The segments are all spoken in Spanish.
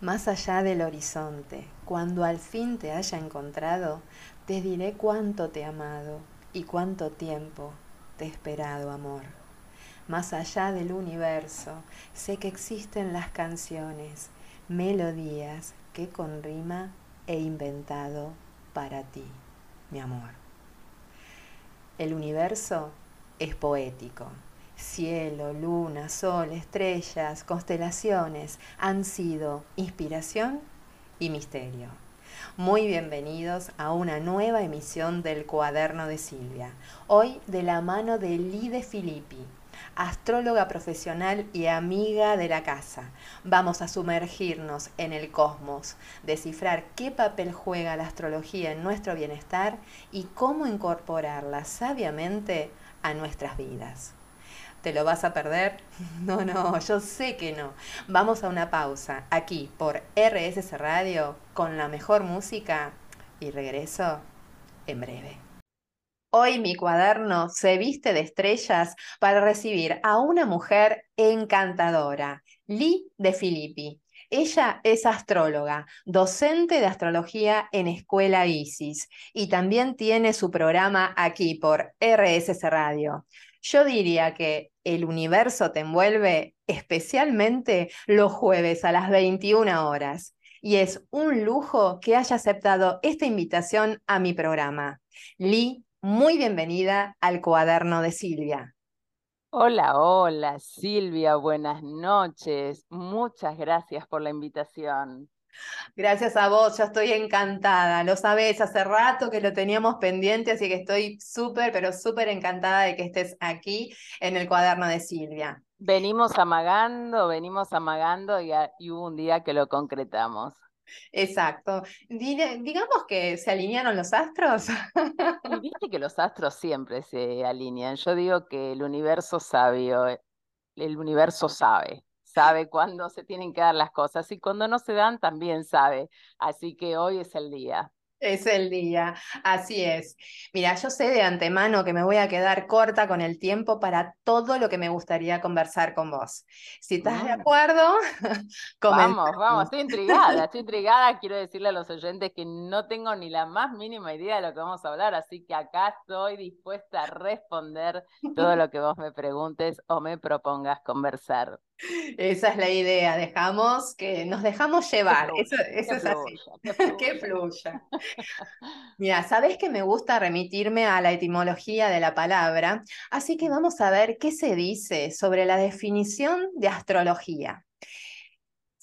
Más allá del horizonte, cuando al fin te haya encontrado, te diré cuánto te he amado y cuánto tiempo te he esperado, amor. Más allá del universo, sé que existen las canciones, melodías que con rima he inventado para ti, mi amor. El universo es poético. Cielo, luna, sol, estrellas, constelaciones han sido inspiración y misterio. Muy bienvenidos a una nueva emisión del Cuaderno de Silvia. Hoy de la mano de Lide Filippi, astróloga profesional y amiga de la casa. Vamos a sumergirnos en el cosmos, descifrar qué papel juega la astrología en nuestro bienestar y cómo incorporarla sabiamente a nuestras vidas. ¿Te lo vas a perder? No, no, yo sé que no. Vamos a una pausa aquí por RSS Radio con la mejor música y regreso en breve. Hoy mi cuaderno se viste de estrellas para recibir a una mujer encantadora, Lee de Filippi. Ella es astróloga, docente de astrología en Escuela ISIS y también tiene su programa aquí por RSS Radio. Yo diría que el universo te envuelve especialmente los jueves a las 21 horas. Y es un lujo que haya aceptado esta invitación a mi programa. Lee, muy bienvenida al cuaderno de Silvia. Hola, hola, Silvia, buenas noches. Muchas gracias por la invitación. Gracias a vos, yo estoy encantada. Lo sabés, hace rato que lo teníamos pendiente, así que estoy súper, pero súper encantada de que estés aquí en el cuaderno de Silvia. Venimos amagando, venimos amagando y, hubo un día que lo concretamos. Exacto. digamos que se alinearon los astros. Y viste que los astros siempre se alinean. Yo digo que el universo sabio, el universo sabe sabe cuándo se tienen que dar las cosas y cuando no se dan también sabe. Así que hoy es el día. Es el día, así es. Mira, yo sé de antemano que me voy a quedar corta con el tiempo para todo lo que me gustaría conversar con vos. Si estás de mm. acuerdo, Vamos, vamos, estoy intrigada, estoy intrigada. Quiero decirle a los oyentes que no tengo ni la más mínima idea de lo que vamos a hablar, así que acá estoy dispuesta a responder todo lo que vos me preguntes o me propongas conversar. Esa es la idea, dejamos que nos dejamos llevar, eso, es así, que fluya. Mira, sabes que me gusta remitirme a la etimología de la palabra, así que vamos a ver qué se dice sobre la definición de astrología.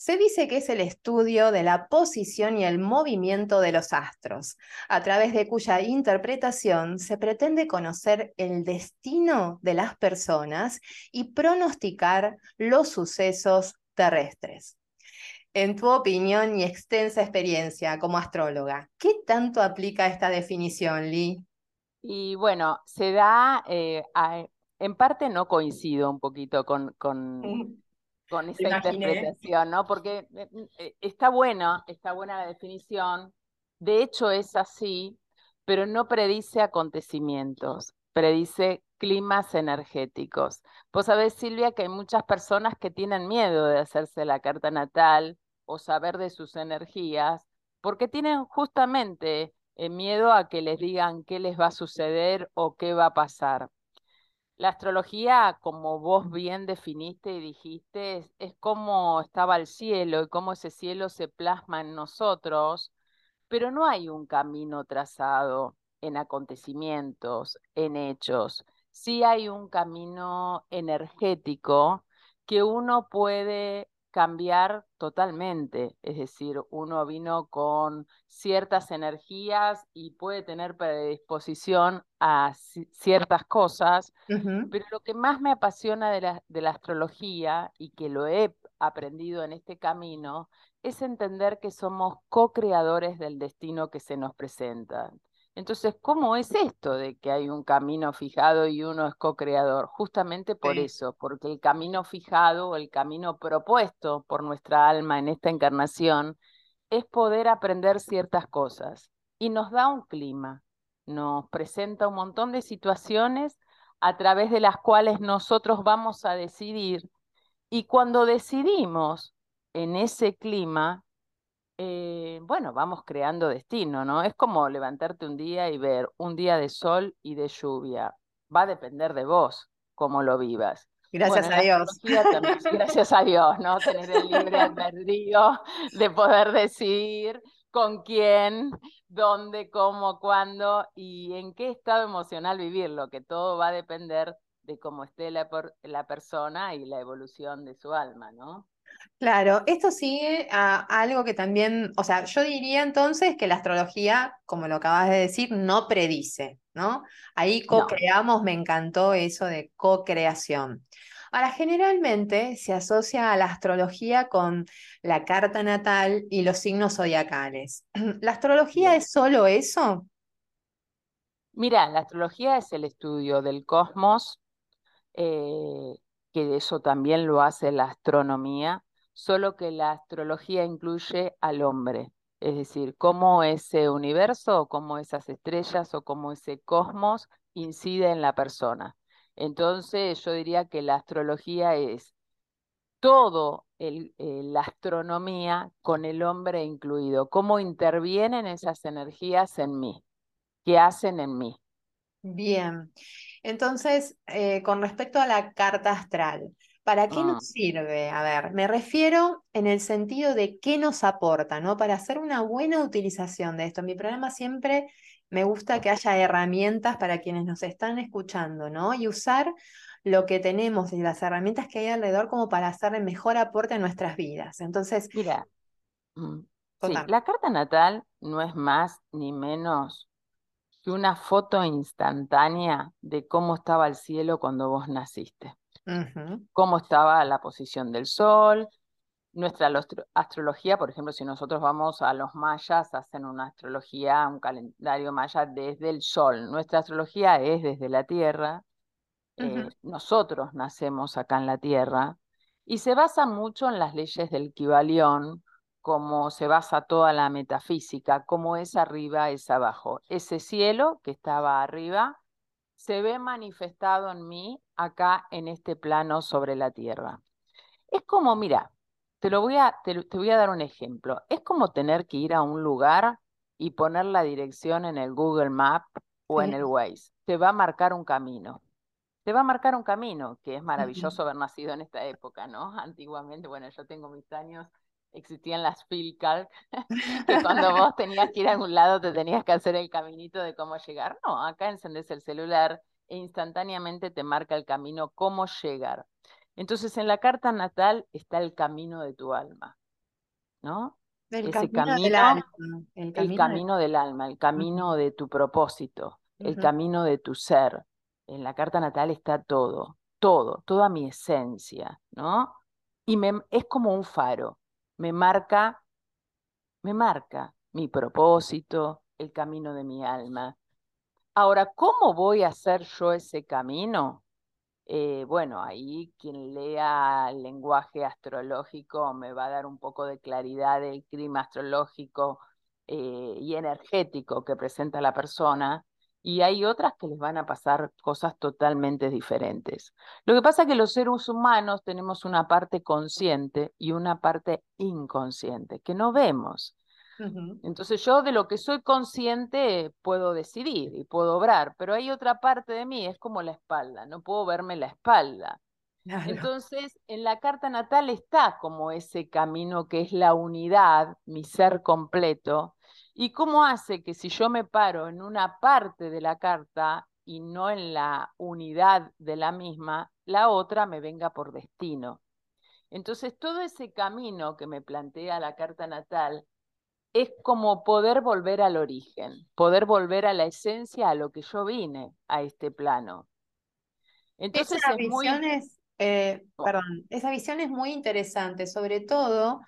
Se dice que es el estudio de la posición y el movimiento de los astros, a través de cuya interpretación se pretende conocer el destino de las personas y pronosticar los sucesos terrestres. En tu opinión y extensa experiencia como astróloga, ¿qué tanto aplica esta definición, Lee? Y bueno, se da, eh, en parte no coincido un poquito con, con con esa interpretación, ¿no? Porque eh, mm, eh, está buena, está buena la definición, de hecho es así, pero no predice acontecimientos, predice climas energéticos. Vos sabés, Silvia, que hay muchas personas que tienen miedo de hacerse la carta natal o saber de sus energías, porque tienen justamente eh, miedo a que les digan qué les va a suceder o qué va a pasar. La astrología, como vos bien definiste y dijiste, es, cómo estaba el cielo y cómo ese cielo se plasma en nosotros, pero no hay un camino trazado en acontecimientos, en hechos. Sí hay un camino energético que uno puede cambiar totalmente, es decir, uno vino con ciertas energías y puede tener predisposición a ciertas cosas, pero lo que más me apasiona de la, de la astrología y que lo he aprendido en este camino es entender que somos co-creadores del destino que se nos presenta. Entonces, ¿cómo es esto de que hay un camino fijado y uno es co-creador? Justamente por eso, porque el camino fijado, el camino propuesto por nuestra alma en esta encarnación, es poder aprender ciertas cosas y nos da un clima, nos presenta un montón de situaciones a través de las cuales nosotros vamos a decidir y cuando decidimos en ese clima, eh, bueno, vamos creando destino, ¿no? Es como levantarte un día y ver un día de sol y de lluvia. Va a depender de vos cómo lo vivas. Gracias a Dios. gracias a Dios, ¿no? Tener el libre albedrío de poder decidir con quién, dónde, cómo, cuándo y en qué estado emocional vivirlo, que todo va a depender de cómo esté la, la persona y la evolución de su alma, ¿no? Claro, esto sigue a algo que también, o sea, yo diría entonces que la astrología, como lo acabas de decir, no predice, ¿no? Ahí co-creamos, me encantó eso de co-creación. Ahora, generalmente se asocia a la astrología con la carta natal y los signos zodiacales. ¿La astrología es solo eso? Mira, la astrología es el estudio del cosmos, eh, que eso también lo hace la astronomía, solo que la astrología incluye al hombre, es decir, cómo ese universo, cómo esas estrellas o cómo ese cosmos incide en la persona. Entonces yo diría que la astrología es todo eh, la astronomía con el hombre incluido, cómo intervienen esas energías en mí, qué hacen en mí. Bien, entonces, eh, con respecto a la carta astral, ¿Para qué nos mm. sirve? A ver, me refiero en el sentido de qué nos aporta, ¿no? Para hacer una buena utilización de esto. En mi programa siempre me gusta que haya herramientas para quienes nos están escuchando, ¿no? Y usar lo que tenemos y las herramientas que hay alrededor como para hacer el mejor aporte a nuestras vidas. Entonces, mira, mm, la carta natal no es más ni menos que una foto instantánea de cómo estaba el cielo cuando vos naciste cómo estaba la posición del Sol. Nuestra astrología, por ejemplo, si nosotros vamos a los mayas, hacen una astrología, un calendario maya desde el Sol. Nuestra astrología es desde la Tierra. Eh, nosotros nacemos acá en la Tierra y se basa mucho en las leyes del Kibalión, como se basa toda la metafísica, cómo es arriba, es abajo. Ese cielo que estaba arriba se ve manifestado en mí acá en este plano sobre la tierra. Es como, mira, te, lo voy a, te, voy a dar un ejemplo. Es como tener que ir a un lugar y poner la dirección en el Google Map o en el Waze. Te va a marcar un camino. Te va a marcar un camino, que es maravilloso haber nacido en esta época, ¿no? Antiguamente, bueno, yo tengo mis años existían las Philcalc, que cuando vos tenías que ir a algún lado te tenías que hacer el caminito de cómo llegar. No, acá encendés el celular e instantáneamente te marca el camino, cómo llegar. Entonces en la carta natal está el camino de tu alma, ¿no? El Ese camino, del alma. El camino, del alma, el camino de tu propósito, el camino de tu ser. En la carta natal está todo, todo, toda mi esencia, ¿no? Y me, es como un faro me marca, me marca mi propósito, el camino de mi alma. Ahora, ¿cómo voy a hacer yo ese camino? Eh, bueno, ahí quien lea el lenguaje astrológico me va a dar un poco de claridad del clima astrológico eh, y energético que presenta la persona y hay otras que les van a pasar cosas totalmente diferentes. Lo que pasa es que los seres humanos tenemos una parte consciente y una parte inconsciente que no vemos. Entonces yo de lo que soy consciente puedo decidir y puedo obrar, pero hay otra parte de mí, es como la espalda, no puedo verme la espalda. Entonces, en la carta natal está como ese camino que es la unidad, mi ser completo, ¿Y cómo hace que si yo me paro en una parte de la carta y no en la unidad de la misma, la otra me venga por destino? Entonces, todo ese camino que me plantea la carta natal es como poder volver al origen, poder volver a la esencia, a lo que yo vine a este plano. Entonces esa visión es, eh, oh. perdón, esa visión es muy interesante, sobre todo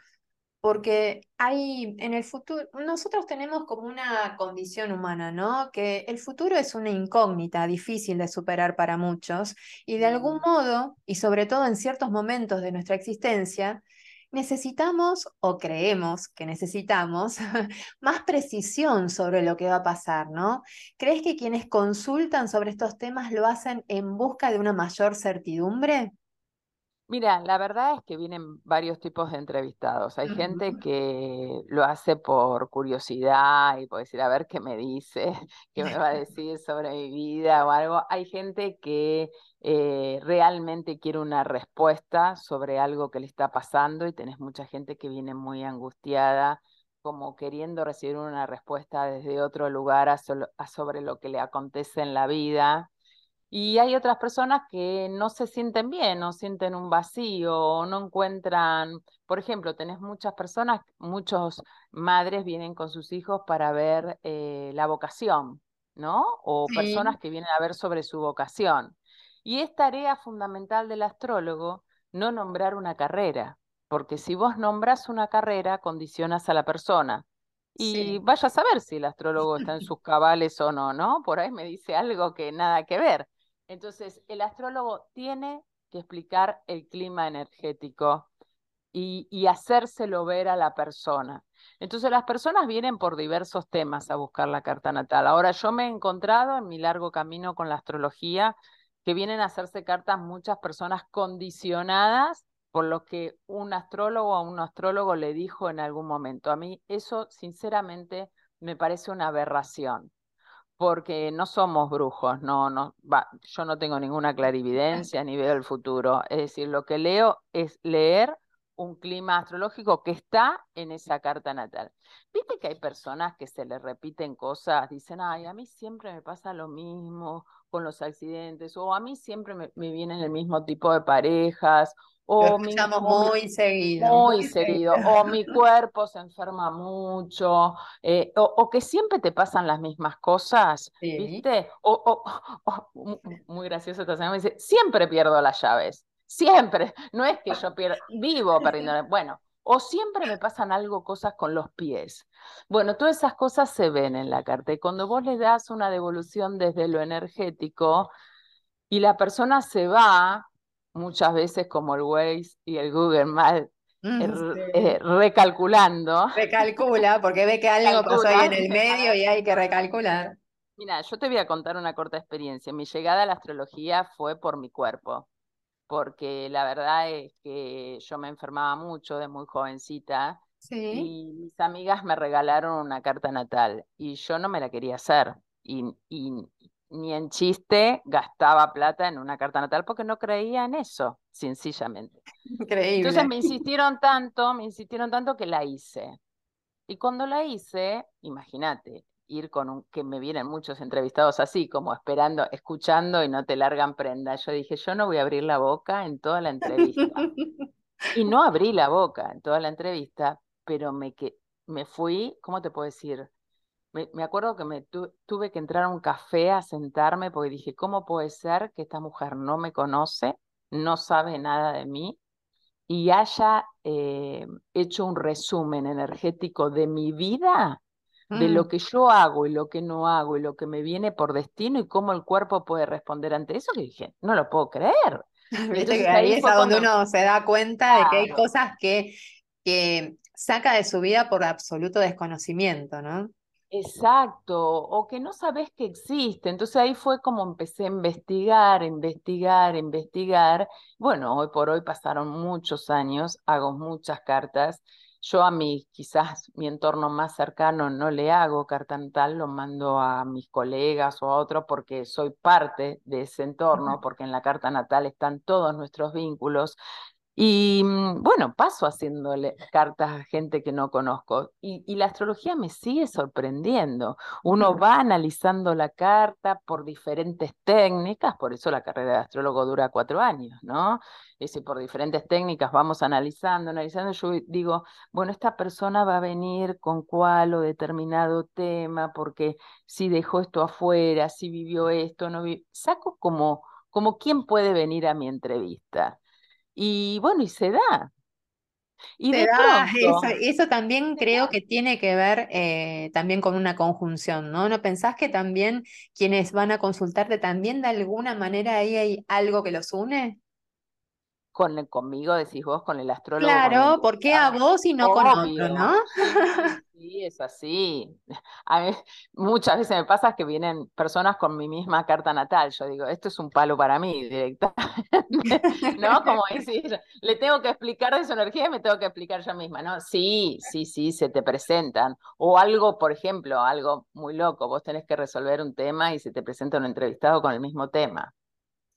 porque hay en el futuro, nosotros tenemos como una condición humana, ¿no? Que el futuro es una incógnita difícil de superar para muchos y de algún mm. modo, y sobre todo en ciertos momentos de nuestra existencia, necesitamos o creemos que necesitamos más precisión sobre lo que va a pasar, ¿no? ¿Crees que quienes consultan sobre estos temas lo hacen en busca de una mayor certidumbre? Mira, la verdad es que vienen varios tipos de entrevistados. Hay gente que lo hace por curiosidad y por decir, a ver qué me dice, qué me va a decir sobre mi vida o algo. Hay gente que eh, realmente quiere una respuesta sobre algo que le está pasando y tenés mucha gente que viene muy angustiada, como queriendo recibir una respuesta desde otro lugar sobre lo que le acontece en la vida. Y hay otras personas que no se sienten bien, no sienten un vacío, o no encuentran, por ejemplo, tenés muchas personas, muchos madres vienen con sus hijos para ver eh, la vocación, ¿no? O personas que vienen a ver sobre su vocación. Y es tarea fundamental del astrólogo no nombrar una carrera, porque si vos nombras una carrera, condicionas a la persona. Y vaya a saber si el astrólogo está en sus cabales o no, ¿no? Por ahí me dice algo que nada que ver. Entonces, el astrólogo tiene que explicar el clima energético y, hacérselo ver a la persona. Entonces, las personas vienen por diversos temas a buscar la carta natal. Ahora, yo me he encontrado en mi largo camino con la astrología que vienen a hacerse cartas muchas personas condicionadas por lo que un astrólogo o un astrólogo le dijo en algún momento. A mí eso, sinceramente, me parece una aberración porque no somos brujos, no, no, yo no tengo ninguna clarividencia ni veo el futuro. Es decir, lo que leo es leer un clima astrológico que está en esa carta natal. Viste que hay personas que se les repiten cosas, dicen, ay, a mí siempre me pasa lo mismo con los accidentes, o a mí siempre me, me vienen el mismo tipo de parejas, o mi, muy seguido. Muy seguido. O mi cuerpo se enferma mucho. Eh, o, que siempre te pasan las mismas cosas. ¿Viste? O, muy gracioso esta semana me dice, siempre pierdo las llaves. Siempre. No es que yo pierdo, vivo perdiendo. Bueno, o siempre me pasan algo, cosas con los pies. Bueno, todas esas cosas se ven en la carta. Y cuando vos le das una devolución desde lo energético y la persona se va, muchas veces como el Waze y el Google Maps mm, eh, recalculando. Recalcula, porque ve que algo pasó ahí en el medio y hay que recalcular. Mira, yo te voy a contar una corta experiencia. Mi llegada a la astrología fue por mi cuerpo, porque la verdad es que yo me enfermaba mucho de muy jovencita y mis amigas me regalaron una carta natal y yo no me la quería hacer. Y, y, ni en chiste gastaba plata en una carta natal porque no creía en eso, sencillamente. Increíble. Entonces me insistieron tanto, me insistieron tanto que la hice. Y cuando la hice, imagínate, ir con un, que me vienen muchos entrevistados así, como esperando, escuchando y no te largan prenda. Yo dije, yo no voy a abrir la boca en toda la entrevista. y no abrí la boca en toda la entrevista, pero me, que, me fui, ¿cómo te puedo decir? Me, acuerdo que me tuve que entrar a un café a sentarme porque dije, ¿cómo puede ser que esta mujer no me conoce, no sabe nada de mí y haya eh, hecho un resumen energético de mi vida, de lo mm. que yo hago y lo que no hago y lo que me viene por destino y cómo el cuerpo puede responder ante eso? Que dije, no lo puedo creer. Entonces, ahí, es donde uno se da cuenta de que hay cosas que, que saca de su vida por absoluto desconocimiento, ¿no? Exacto, o que no sabes que existe. Entonces ahí fue como empecé a investigar, investigar, investigar. Bueno, hoy por hoy pasaron muchos años, hago muchas cartas. Yo a mi, quizás mi entorno más cercano no le hago carta natal, lo mando a mis colegas o a otros porque soy parte de ese entorno, porque en la carta natal están todos nuestros vínculos. Y mm, bueno, paso haciéndole cartas a gente que no conozco. Y, la astrología me sigue sorprendiendo. Uno va analizando la carta por diferentes técnicas, por eso la carrera de astrólogo dura cuatro años, ¿no? Es decir, por diferentes técnicas vamos analizando, analizando. Yo digo, bueno, esta persona va a venir con cuál o determinado tema, porque si dejó esto afuera, si vivió esto, no vivió. Saco como, como quién puede venir a mi entrevista. Y bueno, y se da. Y se da, eso, eso, también creo que tiene que ver eh, también con una conjunción, ¿no? ¿No pensás que también quienes van a consultarte también de alguna manera ahí hay algo que los une? Con, conmigo decís vos, con el astrólogo. Claro, ¿por qué a vos y no con otro, no? Sí, Sí, es así. A mí, muchas veces me pasa que vienen personas con mi misma carta natal. Yo digo, esto es un palo para mí directamente. ¿No? Como decir, le tengo que explicar de su energía y me tengo que explicar yo misma, ¿no? Sí, sí, sí, se te presentan. O algo, por ejemplo, algo muy loco. Vos tenés que resolver un tema y se te presenta un entrevistado con el mismo tema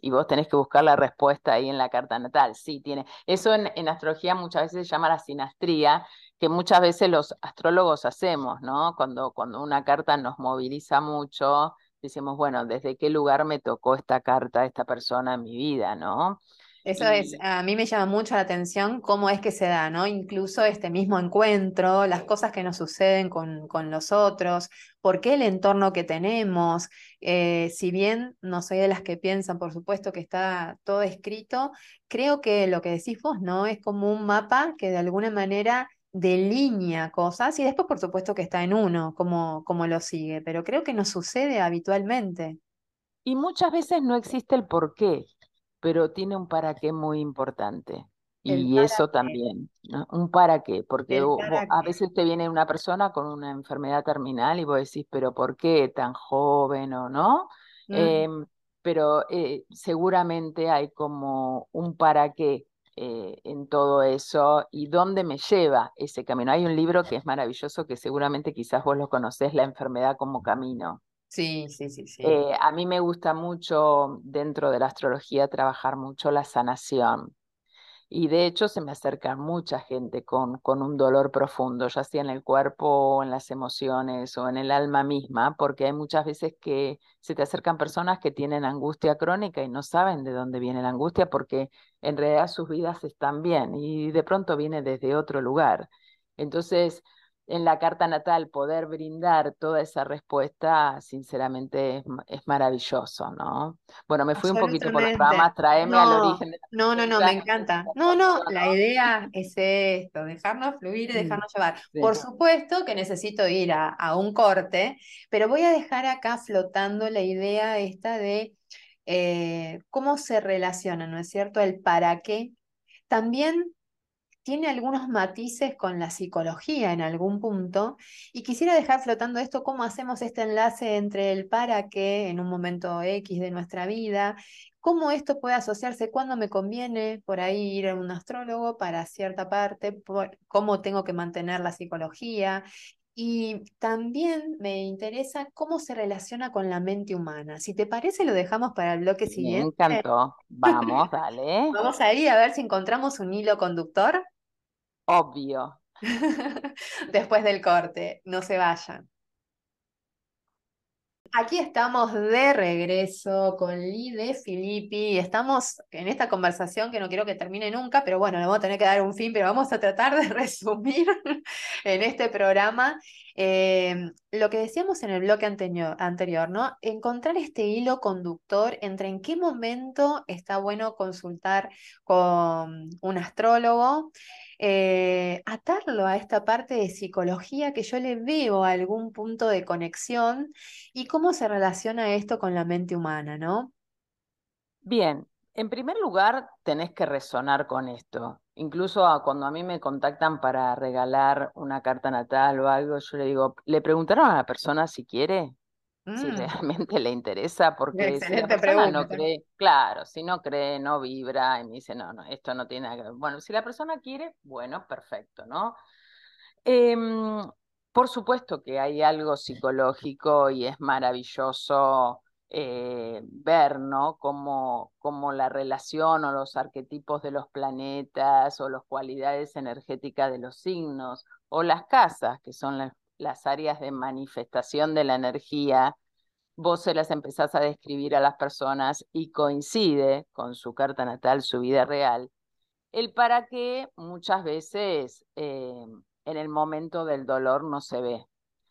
y vos tenés que buscar la respuesta ahí en la carta natal. Sí, tiene. Eso en, en, astrología muchas veces se llama la sinastría, que muchas veces los astrólogos hacemos, ¿no? Cuando, cuando una carta nos moviliza mucho, decimos, bueno, ¿desde qué lugar me tocó esta carta, esta persona en mi vida, ¿no? Eso es, a mí me llama mucho la atención cómo es que se da, ¿no? Incluso este mismo encuentro, las cosas que nos suceden con, con los otros, por qué el entorno que tenemos. Eh, si bien no soy de las que piensan, por supuesto, que está todo escrito, creo que lo que decís vos, ¿no? Es como un mapa que de alguna manera delinea cosas y después por supuesto que está en uno, como, como lo sigue, pero creo que no sucede habitualmente. Y muchas veces no existe el por qué, pero tiene un para qué muy importante. y eso también, un para qué, porque a veces te viene una persona con una enfermedad terminal y vos decís, pero ¿por qué tan joven o no? Mm. Em, pero eh, seguramente hay como un para qué eh, en todo eso y dónde me lleva ese camino. Hay un libro que es maravilloso que seguramente quizás vos lo conocés, La enfermedad como camino. Sí, sí, sí, sí. Eh, a mí me gusta mucho dentro de la astrología trabajar mucho la sanación. Y de hecho se me acerca mucha gente con, con un dolor profundo, ya sea en el cuerpo en las emociones o en el alma misma, porque hay muchas veces que se te acercan personas que tienen angustia crónica y no saben de dónde viene la angustia porque en realidad sus vidas están bien y de pronto viene desde otro lugar. Entonces, en la carta natal poder brindar toda esa respuesta, sinceramente es, maravilloso, ¿no? Bueno, me fui un poquito por las ramas, traeme al origen de No, no, no, me encanta. No, no, la idea es esto, dejarnos fluir y dejarnos llevar. Por supuesto que necesito ir a, a, un corte, pero voy a dejar acá flotando la idea esta de eh, cómo se relaciona, ¿no es cierto? El para qué. También tiene algunos matices con la psicología en algún punto y quisiera dejar flotando esto, cómo hacemos este enlace entre el para qué en un momento X de nuestra vida, cómo esto puede asociarse, cuándo me conviene por ahí ir a un astrólogo para cierta parte, cómo tengo que mantener la psicología. Y también me interesa cómo se relaciona con la mente humana. Si te parece, lo dejamos para el bloque siguiente. Me encantó. Vamos, dale. Vamos ahí a ver si encontramos un hilo conductor. Obvio. Después del corte, no se vayan. Aquí estamos de regreso con Lide Filippi y estamos en esta conversación que no quiero que termine nunca, pero bueno, le vamos a tener que dar un fin, pero vamos a tratar de resumir en este programa eh, lo que decíamos en el bloque anterior, anterior, ¿no? Encontrar este hilo conductor entre en qué momento está bueno consultar con un astrólogo, eh, atarlo a esta parte de psicología que yo le veo algún punto de conexión y cómo se relaciona esto con la mente humana, ¿no? Bien, en primer lugar, tenés que resonar con esto. Incluso cuando a mí me contactan para regalar una carta natal o algo, yo le digo, ¿le preguntaron a la persona si quiere? Si mm. realmente le interesa, porque si la persona no cree, claro, si no cree, no vibra, y me dice, no, no, esto no tiene nada que ver. Bueno, si la persona quiere, bueno, perfecto, ¿no? Em, por supuesto que hay algo psicológico y es maravilloso eh, ver, ¿no? Como, la relación o los arquetipos de los planetas o las cualidades energéticas de los signos o las casas, que son las las áreas de manifestación de la energía, vos se las empezás a describir a las personas y coincide con su carta natal, su vida real, el para qué muchas veces eh, en el momento del dolor no se ve.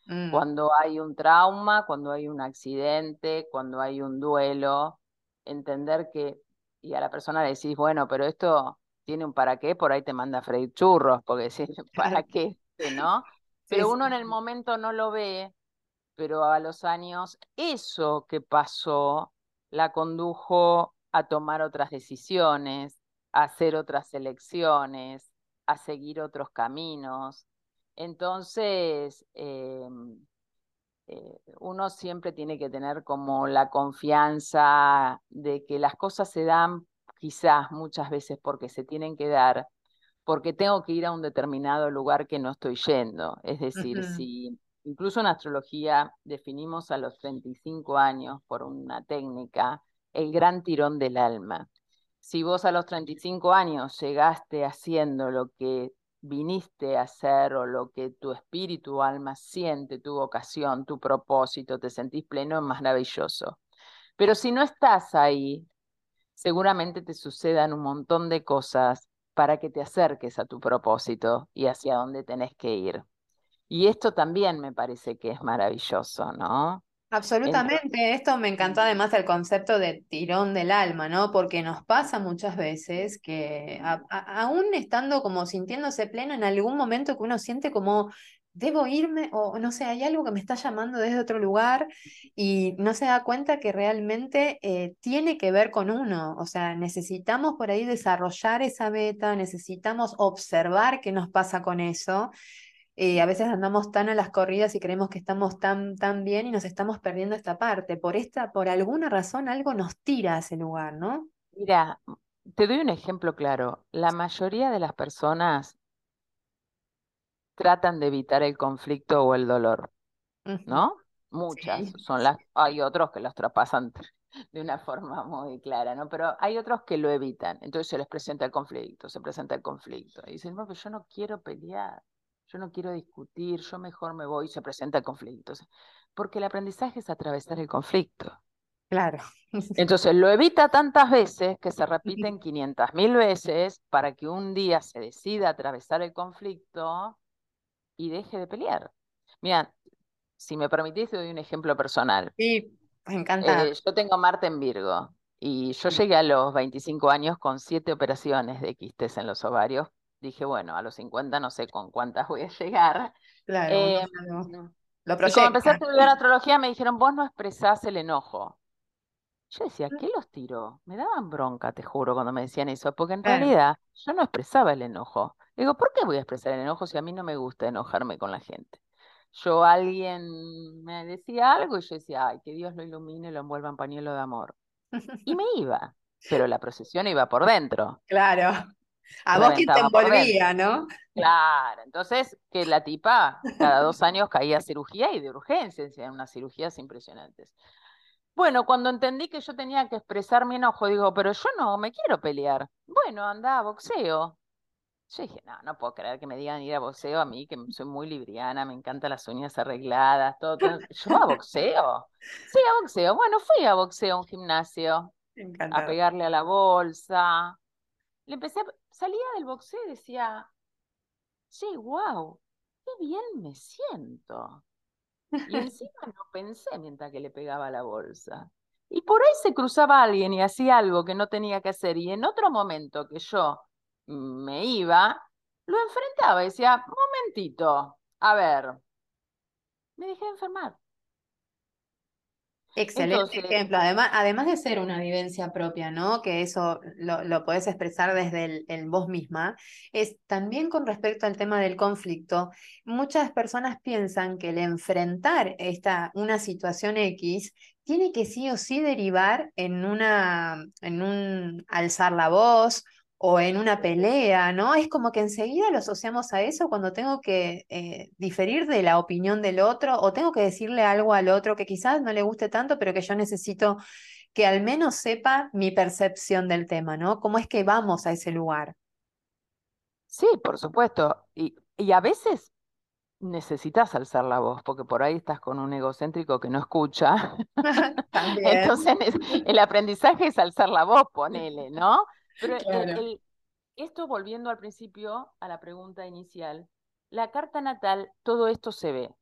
Mm. Cuando hay un trauma, cuando hay un accidente, cuando hay un duelo, entender que, y a la persona le decís, bueno, pero esto tiene un para qué, por ahí te manda a freír churros, porque decís, ¿para qué? ¿No? Pero uno en el momento no lo ve, pero a los años eso que pasó la condujo a tomar otras decisiones, a hacer otras elecciones, a seguir otros caminos. Entonces, em, eh, uno siempre tiene que tener como la confianza de que las cosas se dan quizás muchas veces porque se tienen que dar, porque tengo que ir a un determinado lugar que no estoy yendo. Es decir, si incluso en astrología definimos a los 35 años por una técnica el gran tirón del alma. Si vos a los 35 años llegaste haciendo lo que viniste a hacer o lo que tu espíritu, alma siente, tu vocación, tu propósito, te sentís pleno, es maravilloso. Pero si no estás ahí, seguramente te sucedan un montón de cosas para que te acerques a tu propósito y hacia dónde tenés que ir. Y esto también me parece que es maravilloso, ¿no? Absolutamente, esto me encantó además el concepto de tirón del alma, ¿no? Porque nos pasa muchas veces que aún estando como sintiéndose pleno, en algún momento que uno siente como debo irme o no sé, hay algo que me está llamando desde otro lugar y no se da cuenta que realmente eh, tiene que ver con uno, o sea, necesitamos por ahí desarrollar esa beta, necesitamos observar qué nos pasa con eso eh, a veces andamos tan a las corridas y creemos que estamos tan, tan bien y nos estamos perdiendo esta parte. Por esta, por alguna razón, algo nos tira a ese lugar, ¿no? Mira, te doy un ejemplo claro. La mayoría de las personas tratan de evitar el conflicto o el dolor, ¿no? Muchas son las, hay otros que los trapasan de una forma muy clara, ¿no? Pero hay otros que lo evitan. Entonces se les presenta el conflicto, se presenta el conflicto. Y dicen, no, pero yo no quiero pelear yo no quiero discutir, yo mejor me voy y se presenta el conflicto. Porque el aprendizaje es atravesar el conflicto. Claro. Entonces lo evita tantas veces que se repiten 500 mil veces para que un día se decida atravesar el conflicto y deje de pelear. Mira, si me permitís, te doy un ejemplo personal. Sí, me encanta. Eh, yo tengo Marte en Virgo y yo llegué a los 25 años con siete operaciones de quistes en los ovarios dije, bueno, a los 50 no sé con cuántas voy a llegar. Claro, eh, Lo y cuando empecé a estudiar astrología me dijeron, vos no expresás el enojo. Yo decía, ¿qué los tiró? Me daban bronca, te juro, cuando me decían eso, porque en realidad yo no expresaba el enojo. Digo, ¿por qué voy a expresar el enojo si a mí no me gusta enojarme con la gente? Yo, alguien me decía algo y yo decía, ay, que Dios lo ilumine y lo envuelva en pañuelo de amor. Y me iba, pero la procesión iba por dentro. Claro. A vos que te envolvía, ¿no? Claro, entonces que la tipa cada dos años caía a cirugía y de urgencia, eran unas cirugías impresionantes. Bueno, cuando entendí que yo tenía que expresar mi enojo, digo, pero yo no me quiero pelear. Bueno, anda a boxeo. Yo dije, no, no puedo creer que me digan ir a boxeo a mí, que soy muy libriana, me encantan las uñas arregladas, todo. ¿Yo a boxeo? Sí, a boxeo. Bueno, fui a boxeo a un gimnasio, a pegarle a la bolsa. Le empecé a salía del boxeo y decía, sí, wow, qué bien me siento. Y encima no pensé mientras que le pegaba la bolsa. Y por ahí se cruzaba alguien y hacía algo que no tenía que hacer. Y en otro momento que yo me iba, lo enfrentaba y decía, momentito, a ver, me dejé de enfermar. Excelente ejemplo. Además, además de ser una vivencia propia, ¿no? Que eso lo, lo podés expresar desde el, vos misma, es también con respecto al tema del conflicto. Muchas personas piensan que el enfrentar esta, una situación X tiene que sí o sí derivar en, una, en un alzar la voz o en una pelea, ¿no? Es como que enseguida lo asociamos a eso cuando tengo que eh, diferir de la opinión del otro o tengo que decirle algo al otro que quizás no le guste tanto, pero que yo necesito que al menos sepa mi percepción del tema, ¿no? ¿Cómo es que vamos a ese lugar? Sí, por supuesto. Y, y a veces necesitas alzar la voz, porque por ahí estás con un egocéntrico que no escucha. Entonces, el aprendizaje es alzar la voz, ponele, ¿no? Pero esto volviendo al principio, a la pregunta inicial, la carta natal, todo esto se ve.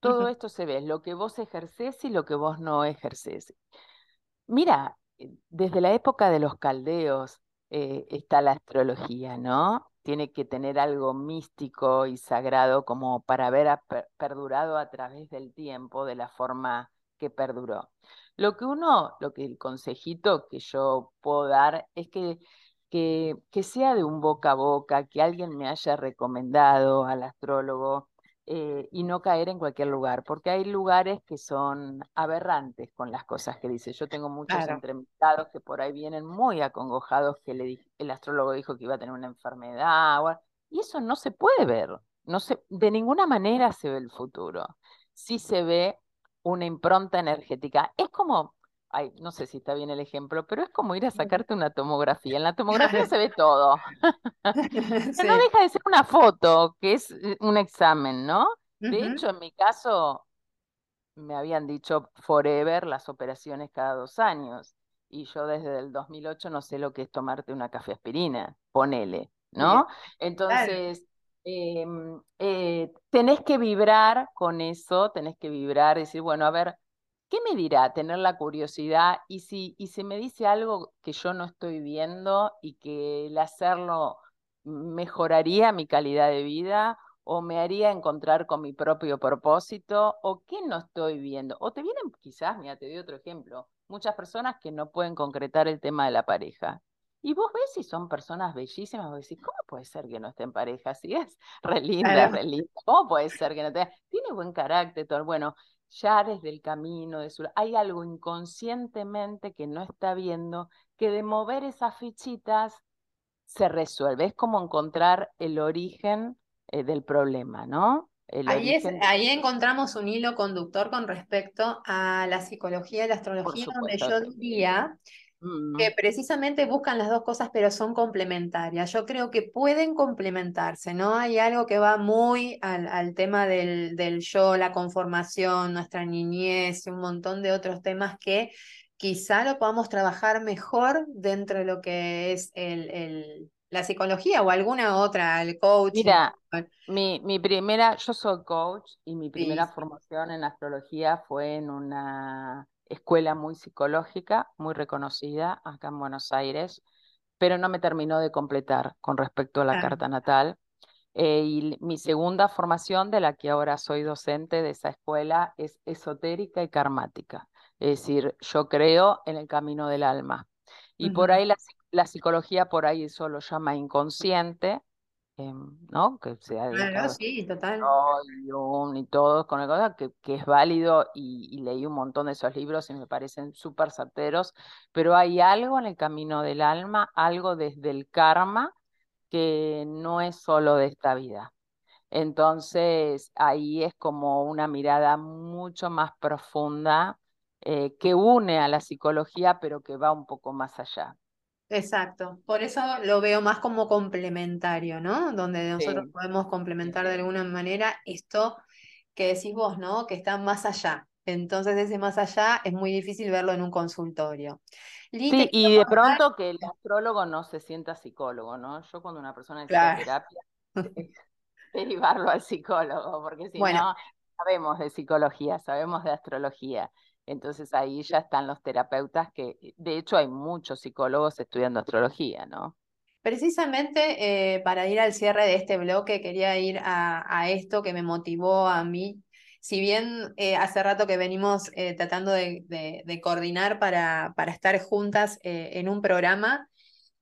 Todo esto se ve, lo que vos ejercés y lo que vos no ejercés. Mira, eh, desde la época de los caldeos eh, está la astrología, ¿no? Tiene que tener algo místico y sagrado como para haber perdurado a través del tiempo de la forma que perduró. Lo que uno, lo que el consejito que yo puedo dar es que, que, sea de un boca a boca, que alguien me haya recomendado al astrólogo, eh, y no caer en cualquier lugar, porque hay lugares que son aberrantes con las cosas que dice. Yo tengo muchos entrevistados que por ahí vienen muy acongojados que le el astrólogo dijo que iba a tener una enfermedad, y eso no se puede ver, no se, de ninguna manera se ve el futuro. Sí se ve una impronta energética. Es como, ay, no sé si está bien el ejemplo, pero es como ir a sacarte una tomografía. En la tomografía se ve todo. No deja de ser una foto, que es eh, un examen, ¿no? De hecho, en mi caso, me habían dicho forever las operaciones cada dos años. Y yo desde el 2008 no sé lo que es tomarte una café aspirina, ponele, ¿no? Entonces, em, eh, tenés que vibrar con eso, tenés que vibrar, decir, bueno, a ver, ¿qué me dirá tener la curiosidad? Y si, y si me dice algo que yo no estoy viendo y que el hacerlo mejoraría mi calidad de vida o me haría encontrar con mi propio propósito o qué no estoy viendo. O te vienen quizás, mira, te doy otro ejemplo, muchas personas que no pueden concretar el tema de la pareja. Y vos ves si son personas bellísimas, vos decís, ¿cómo puede ser que no esté en pareja? Si es re linda, re linda, ¿cómo puede ser que no tenga? Tiene buen carácter, todo. Bueno, ya desde el camino de su... Hay algo inconscientemente que no está viendo, que de mover esas fichitas se resuelve. Es como encontrar el origen eh, del problema, ¿no? ahí, es, ahí encontramos un hilo conductor con respecto a la psicología y la astrología, donde yo diría mm. que precisamente buscan las dos cosas, pero son complementarias. Yo creo que pueden complementarse, ¿no? Hay algo que va muy al, al tema del, del, yo, la conformación, nuestra niñez y un montón de otros temas que quizá lo podamos trabajar mejor dentro de lo que es el, la psicología o alguna otra, el coach. Mira, mi, mi primera, yo soy coach y mi primera formación en astrología fue en una escuela muy psicológica, muy reconocida acá en Buenos Aires, pero no me terminó de completar con respecto a la carta natal. Eh, y mi segunda formación, de la que ahora soy docente de esa escuela, es esotérica y karmática. Es decir, yo creo en el camino del alma. Y por ahí la, psicología, por ahí eso lo llama inconsciente, em, ¿no? Que sea claro, sí, total. Y, y todo con el cosa, que, que es válido y, leí un montón de esos libros y me parecen súper certeros, pero hay algo en el camino del alma, algo desde el karma que no es solo de esta vida. Entonces, ahí es como una mirada mucho más profunda eh, que une a la psicología, pero que va un poco más allá. Exacto, por eso lo veo más como complementario, ¿no? Donde nosotros podemos complementar de alguna manera esto que decís vos, ¿no? Que está más allá. Entonces ese más allá es muy difícil verlo en un consultorio. sí, y de pronto que el astrólogo no se sienta psicólogo, ¿no? Yo cuando una persona necesita terapia, derivarlo al psicólogo, porque si no, sabemos de psicología, sabemos de astrología. Entonces ahí ya están los terapeutas que, de hecho, hay muchos psicólogos estudiando astrología, ¿no? Precisamente eh, para ir al cierre de este bloque, quería ir a, esto que me motivó a mí. Si bien eh, hace rato que venimos eh, tratando de, coordinar para, para, estar juntas en un programa,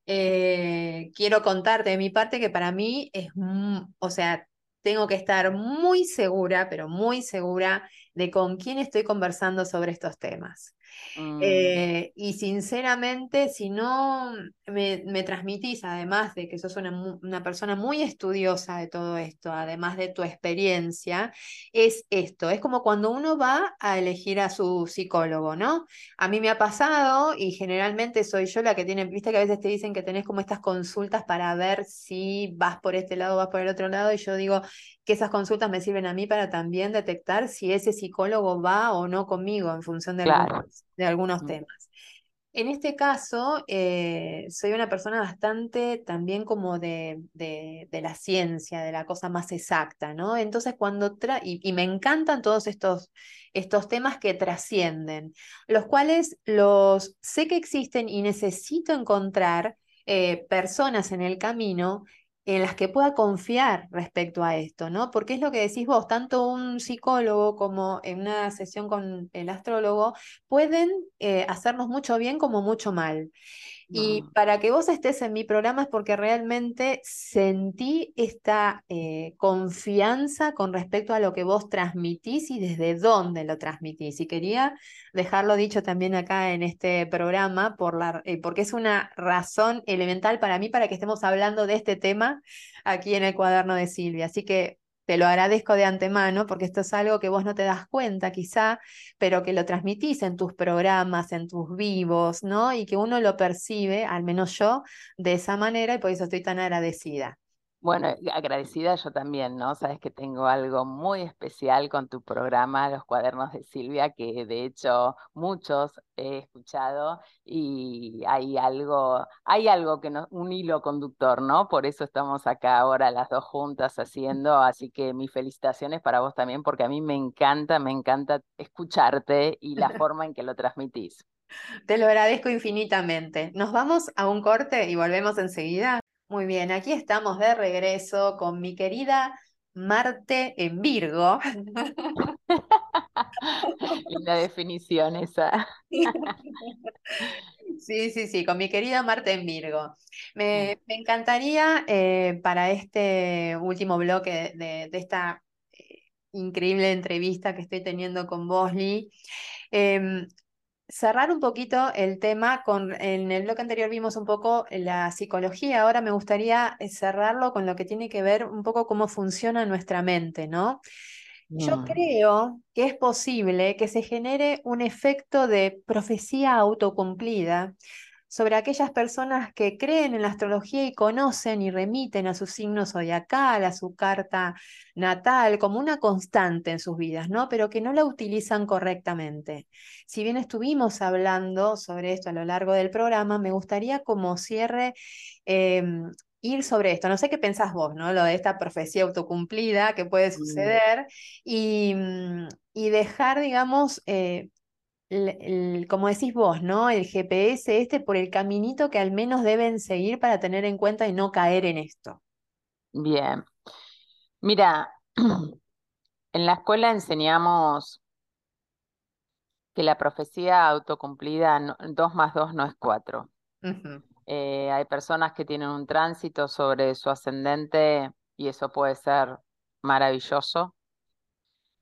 quiero contarte de mi parte que para mí es, o sea, tengo que estar muy segura, pero muy segura de con quién estoy conversando sobre estos temas. Mm. Eh, y sinceramente, si no me, transmitís, además de que sos una, persona muy estudiosa de todo esto, además de tu experiencia, es esto, es como cuando uno va a elegir a su psicólogo, ¿no? A mí me ha pasado y generalmente soy yo la que tiene, viste que a veces te dicen que tenés como estas consultas para ver si vas por este lado o vas por el otro lado y yo digo que esas consultas me sirven a mí para también detectar si ese psicólogo va o no conmigo en función de de algunos temas. En este caso, eh, soy una persona bastante también como de, de, la ciencia, de la cosa más exacta, ¿no? Entonces, cuando tra y, me encantan todos estos, estos temas que trascienden, los cuales los sé que existen y necesito encontrar eh, personas en el camino en las que pueda confiar respecto a esto, ¿no? Porque es lo que decís vos, tanto un psicólogo como en una sesión con el astrólogo pueden eh, hacernos mucho bien como mucho mal. Y para que vos estés en mi programa es porque realmente sentí esta eh, confianza con respecto a lo que vos transmitís y desde dónde lo transmitís. Y quería dejarlo dicho también acá en este programa por la, eh, porque es una razón elemental para mí para que estemos hablando de este tema aquí en el cuaderno de Silvia. Así que te lo agradezco de antemano porque esto es algo que vos no te das cuenta quizá, pero que lo transmitís en tus programas, en tus vivos, ¿no? Y que uno lo percibe, al menos yo, de esa manera y por eso estoy tan agradecida. Bueno, agradecida yo también, ¿no? Sabes que tengo algo muy especial con tu programa, Los Cuadernos de Silvia, que de hecho muchos he escuchado y hay algo, hay algo que no, un hilo conductor, ¿no? Por eso estamos acá ahora las dos juntas haciendo, así que mis felicitaciones para vos también, porque a mí me encanta, me encanta escucharte y la forma en que lo transmitís. Te lo agradezco infinitamente. Nos vamos a un corte y volvemos enseguida. Muy bien, aquí estamos de regreso con mi querida Marte en Virgo. Linda definición esa. Sí, sí, sí, con mi querida Marte en Virgo. Me, encantaría eh, para este último bloque de, esta eh, increíble entrevista que estoy teniendo con vos, Lee, cerrar un poquito el tema con, en el bloque anterior vimos un poco la psicología, ahora me gustaría eh, cerrarlo con lo que tiene que ver un poco cómo funciona nuestra mente, ¿no? Yo mm. creo que es posible que se genere un efecto de profecía autocumplida sobre aquellas personas que creen en la astrología y conocen y remiten a su signo zodiacal, a su carta natal, como una constante en sus vidas, ¿no? Pero que no la utilizan correctamente. Si bien estuvimos hablando sobre esto a lo largo del programa, me gustaría como cierre em, ir sobre esto. No sé qué pensás vos, ¿no? Lo de esta profecía autocumplida que puede suceder y, mm, y dejar, digamos, eh, como decís vos, ¿no? El GPS este por el caminito que al menos deben seguir para tener en cuenta y no caer en esto. Bien. Mira, en la escuela enseñamos que la profecía autocumplida, dos más dos no es cuatro. Eh, hay personas que tienen un tránsito sobre su ascendente y eso puede ser maravilloso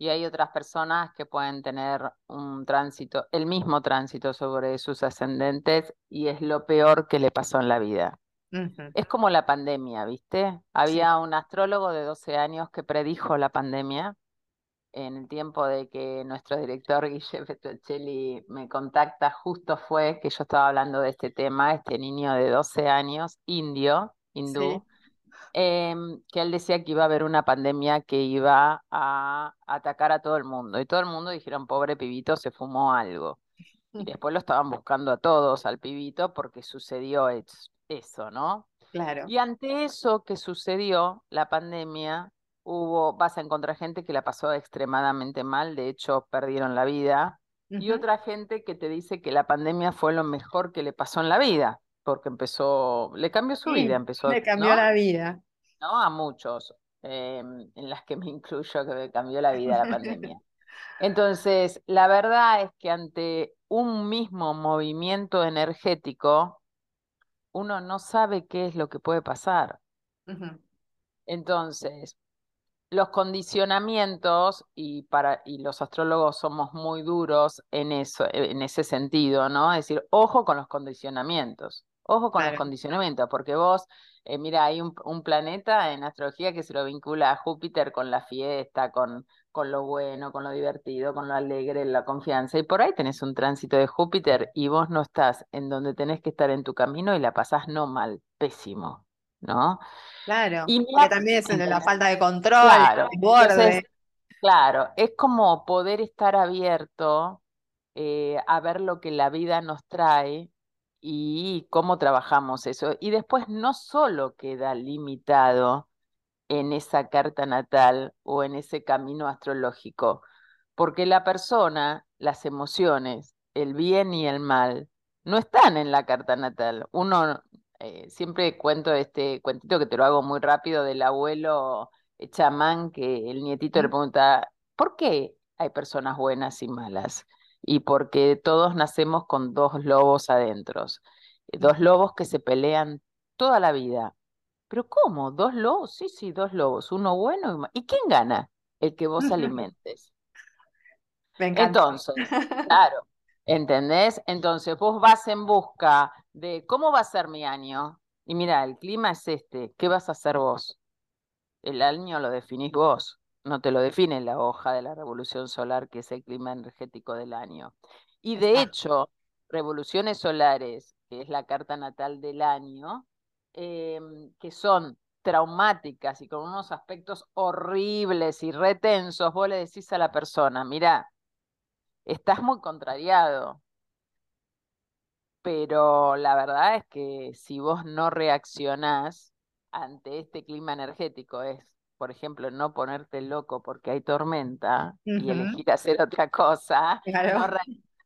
y hay otras personas que pueden tener un tránsito, el mismo tránsito sobre sus ascendentes y es lo peor que le pasó en la vida. Es como la pandemia, ¿viste? Había un astrólogo de 12 años que predijo la pandemia en el tiempo de que nuestro director Guille Petrocelli me contacta, justo fue que yo estaba hablando de este tema, este niño de 12 años, indio, hindú, Em, que él decía que iba a haber una pandemia que iba a atacar a todo el mundo. Y todo el mundo dijeron, pobre pibito, se fumó algo. Y después lo estaban buscando a todos, al pibito, porque sucedió eso, ¿no? Claro. Y ante eso que sucedió, la pandemia, hubo, vas a encontrar gente que la pasó extremadamente mal, de hecho perdieron la vida, y otra gente que te dice que la pandemia fue lo mejor que le pasó en la vida porque empezó, le cambió su vida, empezó. Le cambió la vida. ¿No? A muchos, em, en las que me incluyo, que me cambió la vida la pandemia. Entonces, la verdad es que ante un mismo movimiento energético, uno no sabe qué es lo que puede pasar. Entonces, los condicionamientos, y, para, y los astrólogos somos muy duros en, eso, en ese sentido, ¿no? Es decir, ojo con los condicionamientos. Ojo con los condicionamientos, porque vos, eh, mira, hay un, planeta en astrología que se lo vincula a Júpiter con la fiesta, con, con lo bueno, con lo divertido, con lo alegre, la confianza. Y por ahí tenés un tránsito de Júpiter y vos no estás en donde tenés que estar en tu camino y la pasás no mal, pésimo, ¿no? Claro, y también es la falta de control, claro, claro, es como poder estar abierto eh, a ver lo que la vida nos trae y cómo trabajamos eso. Y después no solo queda limitado en esa carta natal o en ese camino astrológico, porque la persona, las emociones, el bien y el mal, no están en la carta natal. Uno eh, siempre cuento este cuentito que te lo hago muy rápido del abuelo eh, chamán que el nietito le pregunta, ¿por qué hay personas buenas y malas? Y porque todos nacemos con dos lobos adentro. dos lobos que se pelean toda la vida. ¿Pero cómo? ¿Dos lobos? Sí, sí, dos lobos, uno bueno y ¿Y quién gana? El que vos alimentes. Me encanta. Entonces, claro, ¿entendés? Entonces vos vas en busca de cómo va a ser mi año. Y mira, el clima es este, ¿qué vas a hacer vos? El año lo definís vos, no te lo define la hoja de la revolución solar, que es el clima energético del año. Y de hecho, revoluciones solares, que es la carta natal del año, em, que son traumáticas y con unos aspectos horribles y retensos, vos le decís a la persona, mira, estás muy contrariado, pero la verdad es que si vos no reaccionás ante este clima energético, es, por ejemplo, no ponerte loco porque hay tormenta y elegir hacer otra cosa, claro.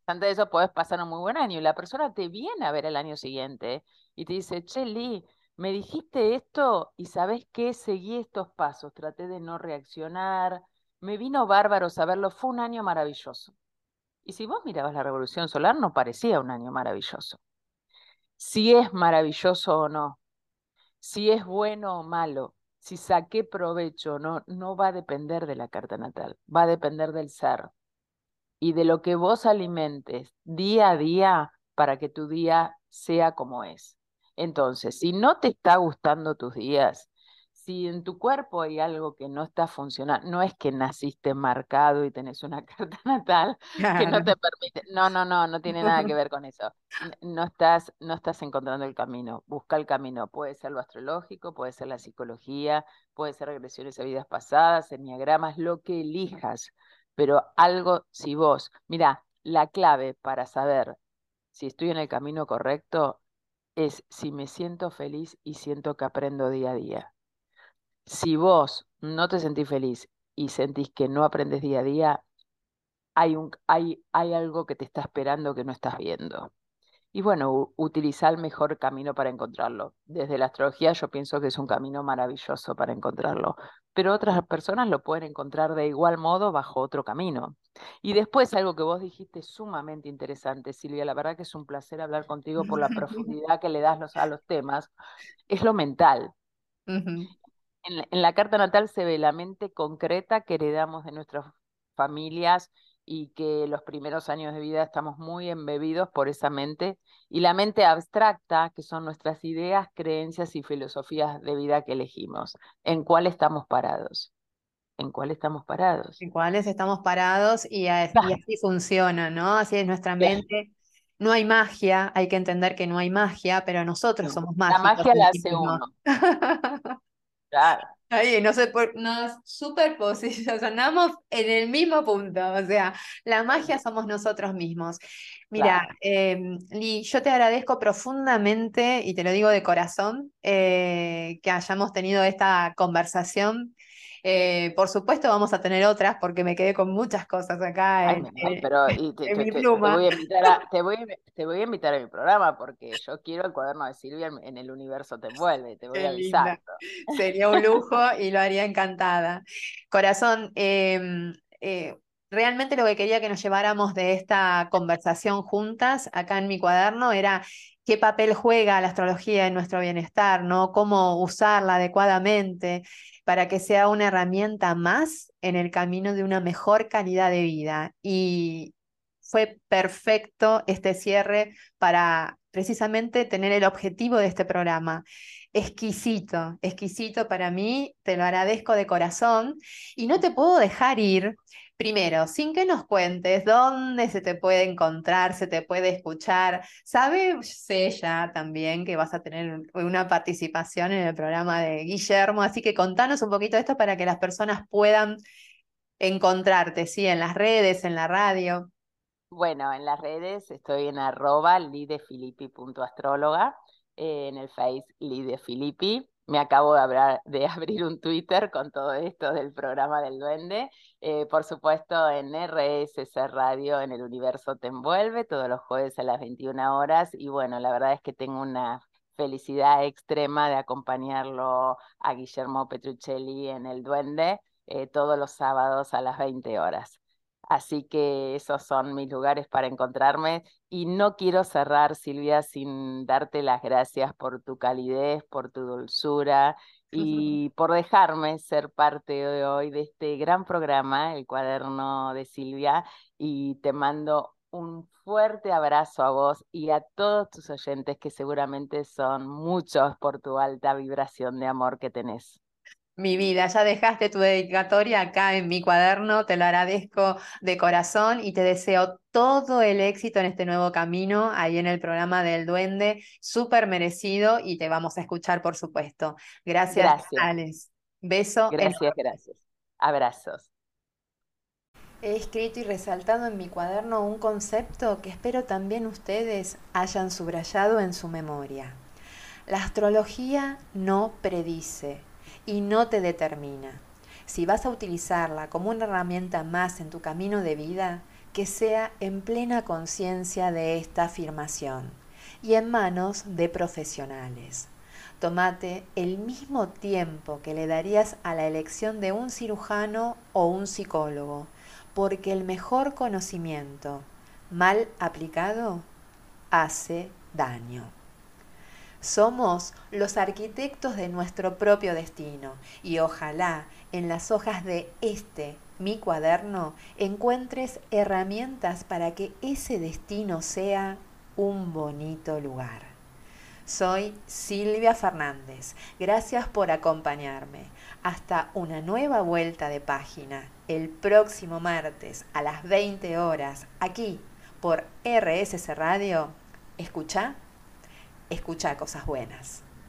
ante eso podés pasar un muy buen año y la persona te viene a ver el año siguiente y te dice, che, Lee, me dijiste esto y sabes qué, seguí estos pasos, traté de no reaccionar, me vino bárbaro saberlo, fue un año maravilloso. Y si vos mirabas la revolución solar, no parecía un año maravilloso. Si es maravilloso o no, si es bueno o malo, si saqué provecho no, no va a depender de la carta natal, va a depender del ser y de lo que vos alimentes día a día para que tu día sea como es. Entonces, si no te está gustando tus días, si en tu cuerpo hay algo que no está funcionando, no es que naciste marcado y tenés una carta natal que no te permite, no, no, no, no tiene nada que ver con eso. No estás, no estás encontrando el camino, busca el camino, puede ser lo astrológico, puede ser la psicología, puede ser regresiones a vidas pasadas, enneagramas, lo que elijas, pero algo, si vos, mira, la clave para saber si estoy en el camino correcto es si me siento feliz y siento que aprendo día a día. Si vos no te sentís feliz y sentís que no aprendes día a día, hay, un, hay, hay algo que te está esperando que no estás viendo. Y bueno, utiliza el mejor camino para encontrarlo. Desde la astrología yo pienso que es un camino maravilloso para encontrarlo, pero otras personas lo pueden encontrar de igual modo bajo otro camino. Y después algo que vos dijiste sumamente interesante, Silvia, la verdad que es un placer hablar contigo por la profundidad que le das a los temas, es lo mental. En, en la carta natal se ve la mente concreta que heredamos de nuestras familias y que los primeros años de vida estamos muy embebidos por esa mente y la mente abstracta, que son nuestras ideas, creencias y filosofías de vida que elegimos. ¿En cuál estamos parados? ¿En cuál estamos parados? En cuáles estamos parados y, así funciona, ¿no? Así es nuestra mente. No hay magia, hay que entender que no hay magia, pero nosotros somos mágicos. La magia la hace uno. claro. Ahí, no sé, nos superposicionamos en el mismo punto, o sea, la magia somos nosotros mismos. Mira, em, Lee, yo te agradezco profundamente, y te lo digo de corazón, eh, que hayamos tenido esta conversación eh, por supuesto vamos a tener otras porque me quedé con muchas cosas acá en, te, mi pluma. Te, voy a invitar a, mi programa porque yo quiero el cuaderno de Silvia en el universo te envuelve, te voy a avisar. Sería un lujo y lo haría encantada. Corazón, em, eh, realmente lo que quería que nos lleváramos de esta conversación juntas acá en mi cuaderno era qué papel juega la astrología en nuestro bienestar, ¿no? Cómo usarla adecuadamente para que sea una herramienta más en el camino de una mejor calidad de vida. Y fue perfecto este cierre para precisamente tener el objetivo de este programa. Exquisito, exquisito para mí, te lo agradezco de corazón y no te puedo dejar ir Primero, sin que nos cuentes dónde se te puede encontrar, se te puede escuchar. Sabes ella también que vas a tener una participación en el programa de Guillermo, así que contanos un poquito de esto para que las personas puedan encontrarte, ¿sí? En las redes, en la radio. Bueno, en las redes estoy en arroba lidefilippi.astróloga, eh, en el Face lidefilippi me acabo de, de, abrir un Twitter con todo esto del programa del duende. Eh, por supuesto, en RSC Radio, en el universo te envuelve, todos los jueves a las 21 horas. Y bueno, la verdad es que tengo una felicidad extrema de acompañarlo a Guillermo Petruccelli en el duende eh, todos los sábados a las 20 horas. Así que esos son mis lugares para encontrarme y no quiero cerrar, Silvia, sin darte las gracias por tu calidez, por tu dulzura y por dejarme ser parte de hoy de este gran programa, el cuaderno de Silvia, y te mando un fuerte abrazo a vos y a todos tus oyentes que seguramente son muchos por tu alta vibración de amor que tenés. Mi vida, ya dejaste tu dedicatoria acá en mi cuaderno, te lo agradezco de corazón y te deseo todo el éxito en este nuevo camino ahí en el programa del Duende, súper merecido y te vamos a escuchar, por supuesto. Gracias, gracias. Alex. Beso. Gracias, gracias. Abrazos. He escrito y resaltado en mi cuaderno un concepto que espero también ustedes hayan subrayado en su memoria. La astrología no predice y no te determina. Si vas a utilizarla como una herramienta más en tu camino de vida, que sea en plena conciencia de esta afirmación y en manos de profesionales. Tómate el mismo tiempo que le darías a la elección de un cirujano o un psicólogo porque el mejor conocimiento, mal aplicado, hace daño. Somos los arquitectos de nuestro propio destino y ojalá en las hojas de este, mi cuaderno, encuentres herramientas para que ese destino sea un bonito lugar. Soy Silvia Fernández. Gracias por acompañarme. Hasta una nueva vuelta de página el próximo martes a las 20 horas aquí por RSC Radio. Escucha, escucha cosas buenas.